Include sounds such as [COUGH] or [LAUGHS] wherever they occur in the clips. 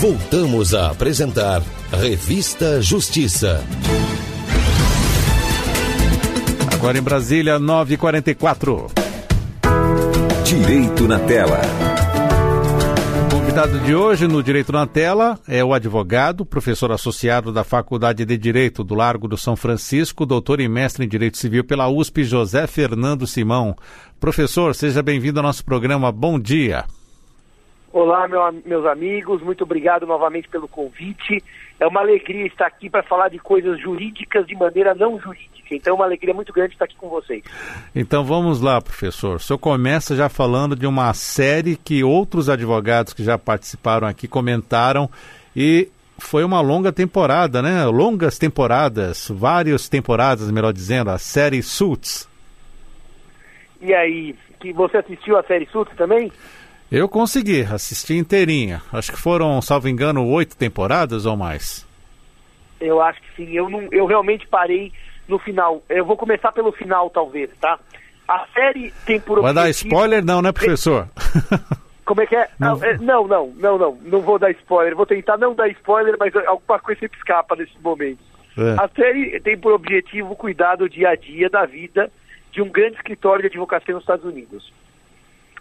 Voltamos a apresentar Revista Justiça. Agora em Brasília, 9h44. Direito na tela. O convidado de hoje no Direito na Tela é o advogado, professor associado da Faculdade de Direito do Largo do São Francisco, doutor e mestre em Direito Civil pela USP, José Fernando Simão. Professor, seja bem-vindo ao nosso programa. Bom dia. Olá, meu, meus amigos, muito obrigado novamente pelo convite. É uma alegria estar aqui para falar de coisas jurídicas de maneira não jurídica. Então, é uma alegria muito grande estar aqui com vocês. Então, vamos lá, professor. O senhor começa já falando de uma série que outros advogados que já participaram aqui comentaram e foi uma longa temporada, né? Longas temporadas, várias temporadas, melhor dizendo, a série Suits. E aí, que você assistiu a série Suits também? Eu consegui, assisti inteirinha. Acho que foram, salvo engano, oito temporadas ou mais. Eu acho que sim. Eu, não, eu realmente parei no final. Eu vou começar pelo final, talvez, tá? A série tem por Vai dar spoiler não, né, professor? [LAUGHS] Como é que é? Não. Ah, é? não, não, não, não. Não vou dar spoiler. Vou tentar não dar spoiler, mas alguma coisa sempre escapa nesse momento. É. A série tem por objetivo cuidar do dia a dia da vida de um grande escritório de advocacia nos Estados Unidos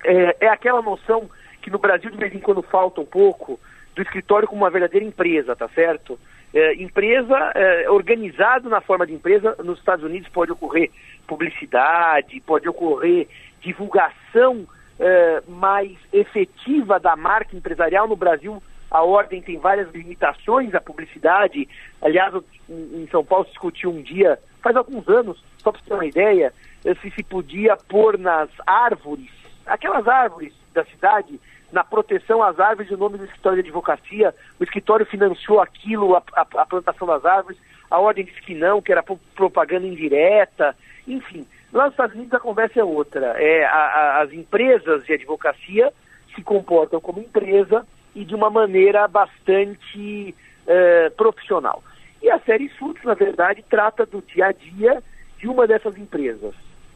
é, é aquela noção que no Brasil de vez em quando falta um pouco do escritório como uma verdadeira empresa, tá certo? É, empresa, é, organizado na forma de empresa, nos Estados Unidos pode ocorrer publicidade, pode ocorrer divulgação é, mais efetiva da marca empresarial. No Brasil, a ordem tem várias limitações à publicidade. Aliás, em São Paulo se discutiu um dia, faz alguns anos, só para você ter uma ideia, se se podia pôr nas árvores aquelas árvores da cidade, na proteção às árvores, o nome do escritório de advocacia, o escritório financiou aquilo, a, a, a plantação das árvores, a ordem disse que não, que era propaganda indireta, enfim. Lá nos Estados Unidos a conversa é outra. É, a, a, as empresas de advocacia se comportam como empresa e de uma maneira bastante é, profissional. E a série Suits, na verdade, trata do dia a dia de uma dessas empresas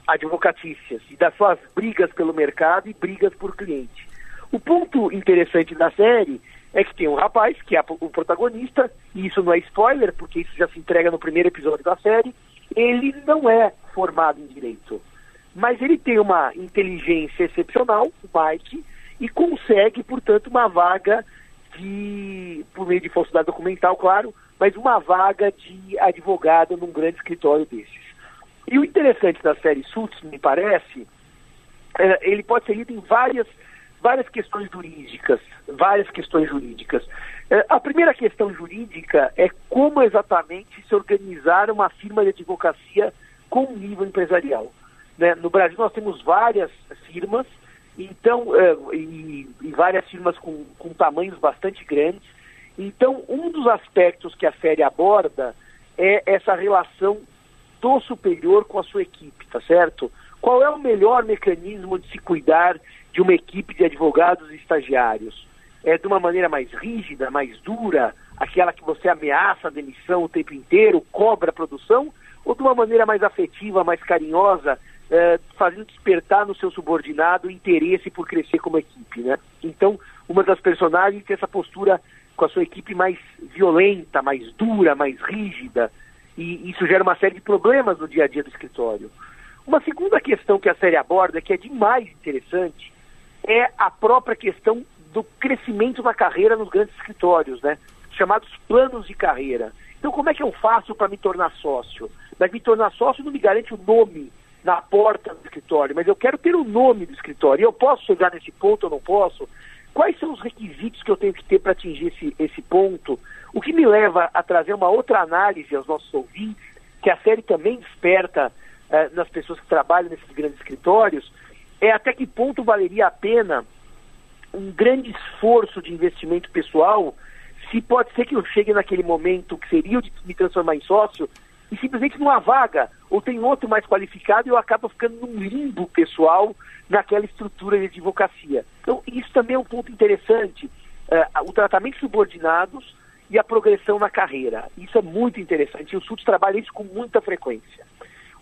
advocatícias e das suas brigas pelo mercado e brigas por cliente. O ponto interessante da série é que tem um rapaz, que é o protagonista, e isso não é spoiler, porque isso já se entrega no primeiro episódio da série, ele não é formado em direito, mas ele tem uma inteligência excepcional, o Mike, e consegue, portanto, uma vaga de, por meio de falsidade documental, claro, mas uma vaga de advogado num grande escritório desses. E o interessante da série Suits, me parece, é, ele pode ser lido em várias, várias questões jurídicas, várias questões jurídicas. É, a primeira questão jurídica é como exatamente se organizar uma firma de advocacia com nível empresarial. Né? No Brasil nós temos várias firmas, então, é, e, e, várias firmas com, com tamanhos bastante grandes. Então, um dos aspectos que a série aborda é essa relação do superior com a sua equipe, tá certo? Qual é o melhor mecanismo de se cuidar de uma equipe de advogados e estagiários? É de uma maneira mais rígida, mais dura, aquela que você ameaça a demissão o tempo inteiro, cobra a produção, ou de uma maneira mais afetiva, mais carinhosa, é, fazendo despertar no seu subordinado interesse por crescer como equipe, né? Então, uma das personagens tem essa postura com a sua equipe mais violenta, mais dura, mais rígida, e isso gera uma série de problemas no dia a dia do escritório. Uma segunda questão que a série aborda, que é demais interessante, é a própria questão do crescimento da carreira nos grandes escritórios, né? chamados planos de carreira. Então, como é que eu faço para me tornar sócio? Mas me tornar sócio não me garante o nome na porta do escritório, mas eu quero ter o nome do escritório. Eu posso chegar nesse ponto ou não posso? Quais são os requisitos que eu tenho que ter para atingir esse, esse ponto? O que me leva a trazer uma outra análise aos nossos ouvintes, que a série também desperta eh, nas pessoas que trabalham nesses grandes escritórios, é até que ponto valeria a pena um grande esforço de investimento pessoal, se pode ser que eu chegue naquele momento que seria o de me transformar em sócio, e simplesmente não há vaga, ou tem outro mais qualificado e eu acabo ficando num limbo pessoal naquela estrutura de advocacia. Então, isso também é um ponto interessante. Uh, o tratamento subordinados e a progressão na carreira. Isso é muito interessante e o SUS trabalha isso com muita frequência.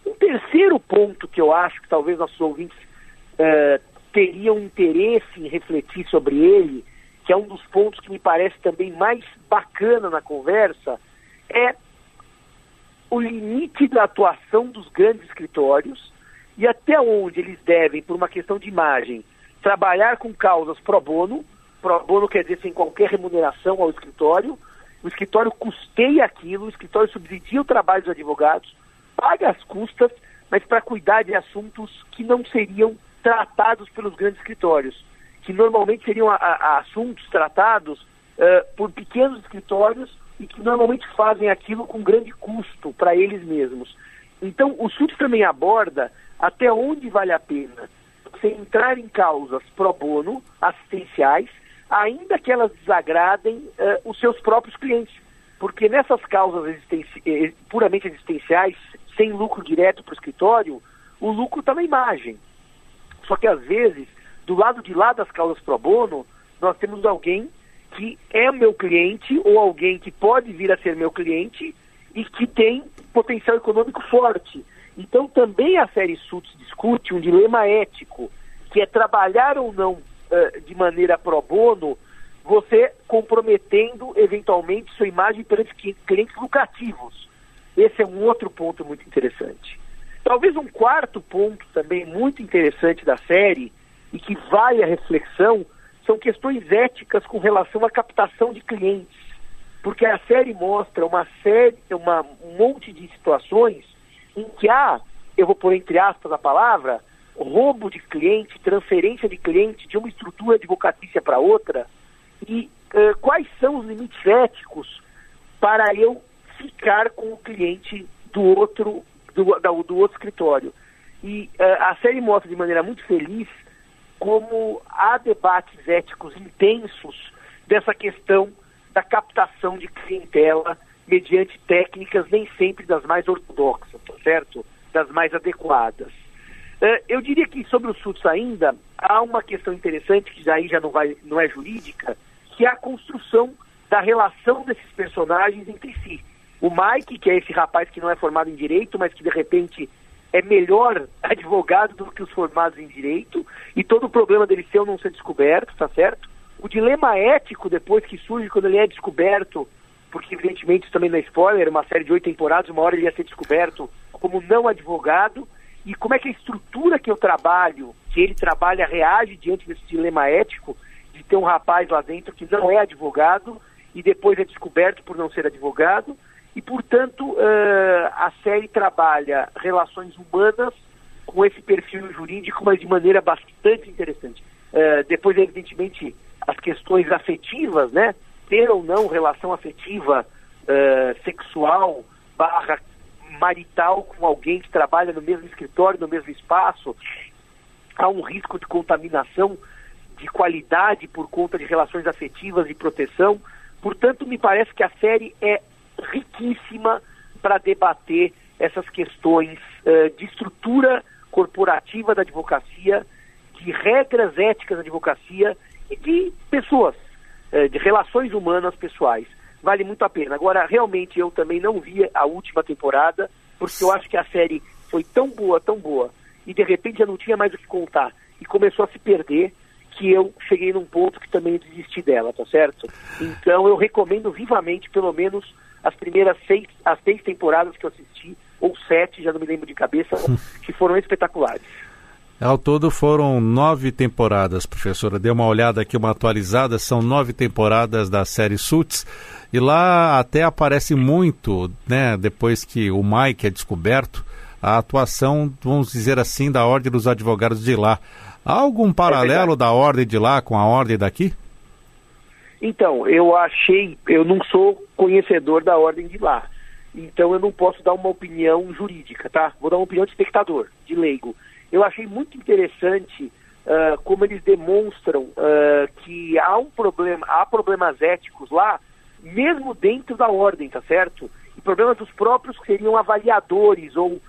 Um terceiro ponto que eu acho que talvez nossos ouvintes uh, teriam interesse em refletir sobre ele que é um dos pontos que me parece também mais bacana na conversa, é o limite da atuação dos grandes escritórios e até onde eles devem, por uma questão de imagem, trabalhar com causas pro bono, pro bono quer dizer sem qualquer remuneração ao escritório, o escritório custeia aquilo, o escritório subsidia o trabalho dos advogados, paga as custas, mas para cuidar de assuntos que não seriam tratados pelos grandes escritórios, que normalmente seriam a, a, assuntos tratados uh, por pequenos escritórios e que normalmente fazem aquilo com grande custo para eles mesmos. Então, o SUS também aborda até onde vale a pena você entrar em causas pro bono, assistenciais, ainda que elas desagradem uh, os seus próprios clientes. Porque nessas causas existenci eh, puramente existenciais, sem lucro direto para o escritório, o lucro está na imagem. Só que às vezes, do lado de lá das causas pro bono, nós temos alguém que é meu cliente ou alguém que pode vir a ser meu cliente e que tem potencial econômico forte. Então também a série Suits discute um dilema ético, que é trabalhar ou não uh, de maneira pro bono, você comprometendo eventualmente sua imagem perante clientes lucrativos. Esse é um outro ponto muito interessante. Talvez um quarto ponto também muito interessante da série e que vale a reflexão são questões éticas com relação à captação de clientes. Porque a série mostra uma série, uma, um monte de situações em que há, eu vou pôr entre aspas a palavra, roubo de cliente, transferência de cliente de uma estrutura advocatícia para outra, e uh, quais são os limites éticos para eu ficar com o cliente do outro, do, do outro escritório. E uh, a série mostra de maneira muito feliz como há debates éticos intensos dessa questão da captação de clientela mediante técnicas nem sempre das mais ortodoxas, tá certo? Das mais adequadas. Uh, eu diria que sobre os SUTS ainda há uma questão interessante que aí já não, vai, não é jurídica, que é a construção da relação desses personagens entre si. O Mike, que é esse rapaz que não é formado em direito, mas que de repente é melhor [LAUGHS] advogado do que os formados em direito, e todo o problema dele ser ou não ser descoberto, tá certo? O dilema ético depois que surge quando ele é descoberto porque evidentemente isso também não é spoiler, uma série de oito temporadas, uma hora ele ia ser descoberto como não advogado, e como é que a estrutura que eu trabalho, que ele trabalha, reage diante desse dilema ético de ter um rapaz lá dentro que não é advogado e depois é descoberto por não ser advogado, e portanto uh, a série trabalha relações humanas com esse perfil jurídico, mas de maneira bastante interessante. Uh, depois, evidentemente, as questões afetivas, né? ter ou não relação afetiva uh, sexual barra marital com alguém que trabalha no mesmo escritório, no mesmo espaço, há um risco de contaminação de qualidade por conta de relações afetivas e proteção. Portanto, me parece que a série é riquíssima para debater essas questões uh, de estrutura corporativa da advocacia, de regras éticas da advocacia e de pessoas, eh, de relações humanas pessoais. Vale muito a pena. Agora, realmente, eu também não vi a última temporada, porque eu acho que a série foi tão boa, tão boa, e de repente já não tinha mais o que contar, e começou a se perder, que eu cheguei num ponto que também desisti dela, tá certo? Então, eu recomendo vivamente, pelo menos, as primeiras seis, as seis temporadas que eu assisti, ou sete, já não me lembro de cabeça, que foram espetaculares. Ao todo foram nove temporadas, professora. Deu uma olhada aqui, uma atualizada. São nove temporadas da série Suits. E lá até aparece muito, né, depois que o Mike é descoberto, a atuação, vamos dizer assim, da Ordem dos Advogados de lá. Há algum paralelo é da Ordem de lá com a Ordem daqui? Então, eu achei, eu não sou conhecedor da Ordem de lá. Então eu não posso dar uma opinião jurídica, tá? Vou dar uma opinião de espectador, de leigo eu achei muito interessante uh, como eles demonstram uh, que há um problema, há problemas éticos lá, mesmo dentro da ordem, tá certo? E problemas dos próprios que seriam avaliadores ou uh,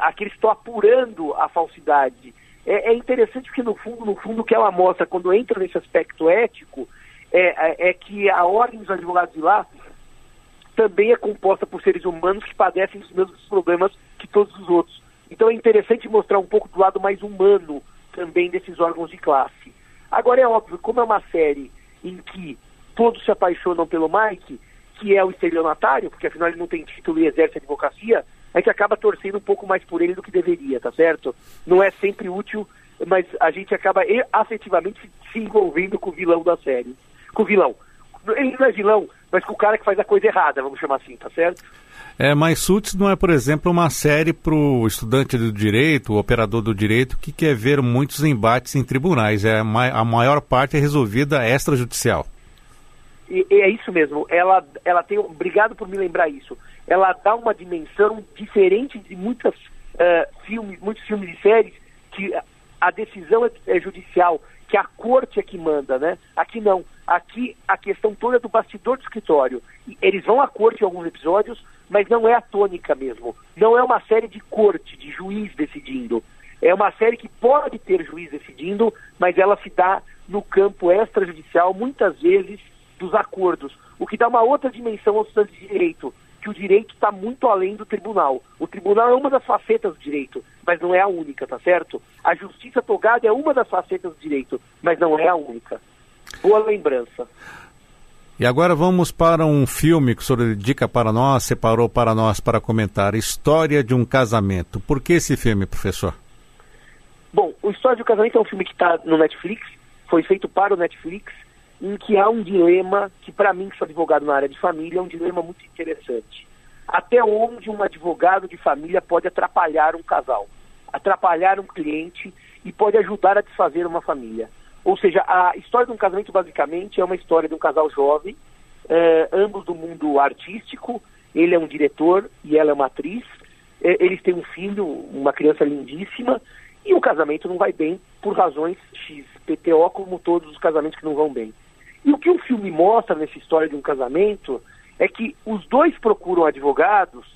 aqueles que estão apurando a falsidade. É, é, interessante porque no fundo, no fundo, o que ela mostra quando entra nesse aspecto ético é, é, é que a ordem dos advogados de lá também é composta por seres humanos que padecem dos mesmos problemas que todos os outros. Então é interessante mostrar um pouco do lado mais humano também desses órgãos de classe. Agora é óbvio, como é uma série em que todos se apaixonam pelo Mike, que é o estelionatário, porque afinal ele não tem título e exerce advocacia, a gente acaba torcendo um pouco mais por ele do que deveria, tá certo? Não é sempre útil, mas a gente acaba afetivamente se envolvendo com o vilão da série. Com o vilão. Ele não é vilão, mas com o cara que faz a coisa errada, vamos chamar assim, tá certo? É, mas Suits não é, por exemplo, uma série para o estudante do direito, o operador do direito, que quer ver muitos embates em tribunais. É, a maior parte é resolvida extrajudicial. E, é isso mesmo. Ela, ela tem. Obrigado por me lembrar isso. Ela dá uma dimensão diferente de muitas uh, filmes, muitos filmes e séries que a decisão é, é judicial, que a corte é que manda, né? Aqui não. Aqui a questão toda é do bastidor do escritório. Eles vão à corte em alguns episódios, mas não é a tônica mesmo. Não é uma série de corte, de juiz decidindo. É uma série que pode ter juiz decidindo, mas ela se dá no campo extrajudicial, muitas vezes, dos acordos. O que dá uma outra dimensão ao sistema de direito, que o direito está muito além do tribunal. O tribunal é uma das facetas do direito, mas não é a única, tá certo? A justiça togada é uma das facetas do direito, mas não é a única. Boa lembrança. E agora vamos para um filme que o senhor dedica para nós, separou para nós para comentar, História de um Casamento. Por que esse filme, professor? Bom, o História de um Casamento é um filme que está no Netflix, foi feito para o Netflix, em que há um dilema que, para mim, que sou advogado na área de família, é um dilema muito interessante. Até onde um advogado de família pode atrapalhar um casal, atrapalhar um cliente e pode ajudar a desfazer uma família. Ou seja, a história de um casamento basicamente é uma história de um casal jovem, eh, ambos do mundo artístico. Ele é um diretor e ela é uma atriz. Eh, eles têm um filho, uma criança lindíssima, e o casamento não vai bem por razões X, PTO, como todos os casamentos que não vão bem. E o que o filme mostra nessa história de um casamento é que os dois procuram advogados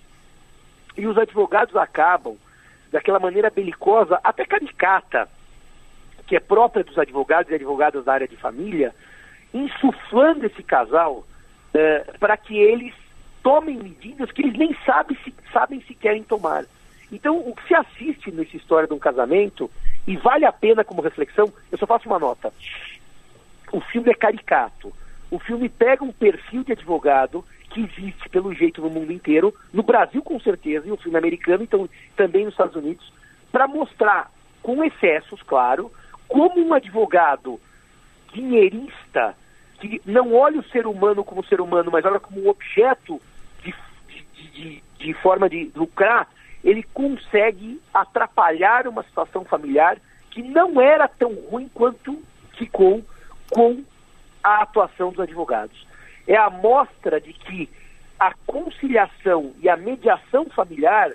e os advogados acabam, daquela maneira belicosa, até caricata, que é própria dos advogados e advogadas da área de família, insuflando esse casal é, para que eles tomem medidas que eles nem sabem se, sabem se querem tomar. Então, o que se assiste nessa história de um casamento, e vale a pena como reflexão, eu só faço uma nota. O filme é caricato. O filme pega um perfil de advogado que existe, pelo jeito, no mundo inteiro, no Brasil com certeza, e o filme americano, então também nos Estados Unidos, para mostrar, com excessos, claro, como um advogado dinheirista, que não olha o ser humano como ser humano, mas olha como um objeto de, de, de, de forma de lucrar, ele consegue atrapalhar uma situação familiar que não era tão ruim quanto ficou com a atuação dos advogados. É a mostra de que a conciliação e a mediação familiar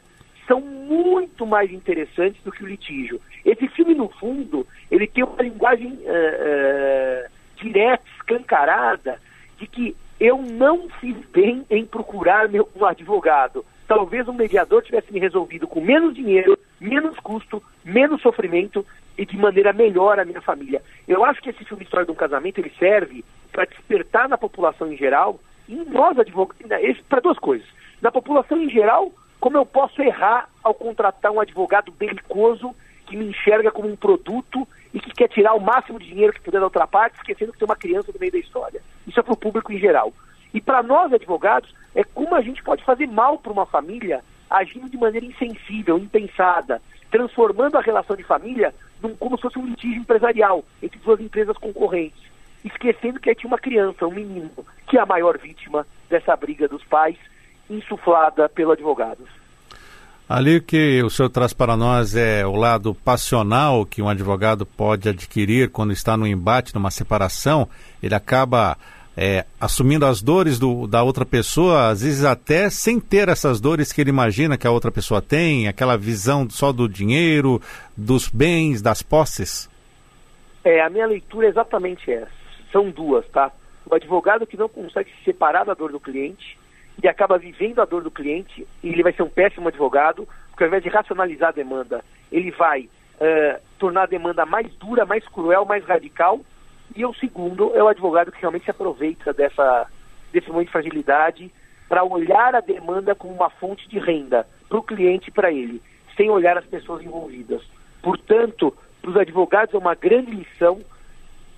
são muito mais interessantes do que o litígio. Esse filme, no fundo, ele tem uma linguagem uh, uh, direta, escancarada, de que eu não fiz bem em procurar meu, um advogado. Talvez um mediador tivesse me resolvido com menos dinheiro, menos custo, menos sofrimento e de maneira melhor a minha família. Eu acho que esse filme História de um Casamento ele serve para despertar na população em geral, e nós advogados, para duas coisas. Na população em geral, como eu posso errar ao contratar um advogado belicoso que me enxerga como um produto e que quer tirar o máximo de dinheiro que puder da outra parte, esquecendo que tem uma criança no meio da história? Isso é para o público em geral. E para nós, advogados, é como a gente pode fazer mal para uma família agindo de maneira insensível, impensada, transformando a relação de família num, como se fosse um litígio empresarial entre duas empresas concorrentes, esquecendo que tinha uma criança, um menino, que é a maior vítima dessa briga dos pais insuflada pelo advogado. Ali o que o senhor traz para nós é o lado passional que um advogado pode adquirir quando está no embate, numa separação. Ele acaba é, assumindo as dores do, da outra pessoa, às vezes até sem ter essas dores que ele imagina que a outra pessoa tem, aquela visão só do dinheiro, dos bens, das posses. É, a minha leitura é exatamente essa. São duas, tá? O advogado que não consegue se separar da dor do cliente e acaba vivendo a dor do cliente, e ele vai ser um péssimo advogado, porque ao invés de racionalizar a demanda, ele vai uh, tornar a demanda mais dura, mais cruel, mais radical. E o segundo é o advogado que realmente se aproveita dessa, desse momento de fragilidade para olhar a demanda como uma fonte de renda para o cliente e para ele, sem olhar as pessoas envolvidas. Portanto, para os advogados é uma grande lição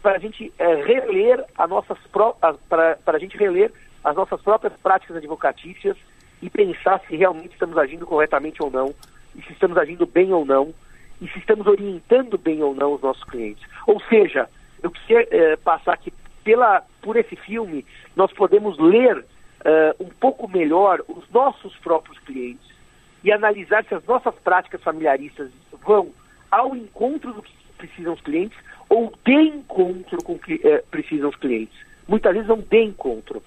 para a gente é, reler as nossas para a gente reler as nossas próprias práticas advocatícias e pensar se realmente estamos agindo corretamente ou não, e se estamos agindo bem ou não, e se estamos orientando bem ou não os nossos clientes. Ou seja, eu queria é, passar que pela, por esse filme nós podemos ler uh, um pouco melhor os nossos próprios clientes e analisar se as nossas práticas familiaristas vão ao encontro do que precisam os clientes ou de encontro com o que uh, precisam os clientes. Muitas vezes vão de encontro,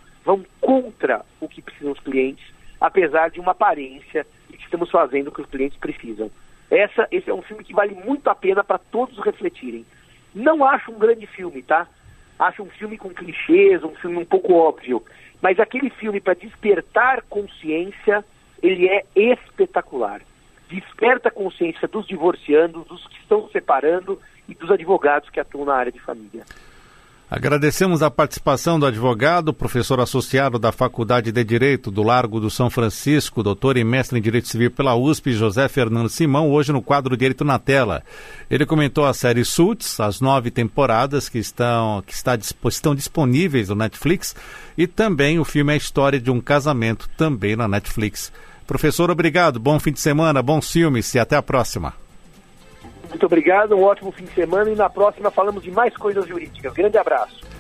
contra o que precisam os clientes, apesar de uma aparência de que estamos fazendo o que os clientes precisam. Essa, esse é um filme que vale muito a pena para todos refletirem. Não acho um grande filme, tá? Acho um filme com clichês, um filme um pouco óbvio. Mas aquele filme para despertar consciência, ele é espetacular. Desperta a consciência dos divorciandos, dos que estão se separando e dos advogados que atuam na área de família. Agradecemos a participação do advogado, professor associado da Faculdade de Direito do Largo do São Francisco, doutor e mestre em Direito Civil pela USP, José Fernando Simão, hoje no quadro Direito na Tela. Ele comentou a série Suits, as nove temporadas que estão, que está, estão disponíveis no Netflix, e também o filme A História de um Casamento, também na Netflix. Professor, obrigado, bom fim de semana, bons filmes e até a próxima. Muito obrigado, um ótimo fim de semana e na próxima falamos de mais coisas jurídicas. Grande abraço.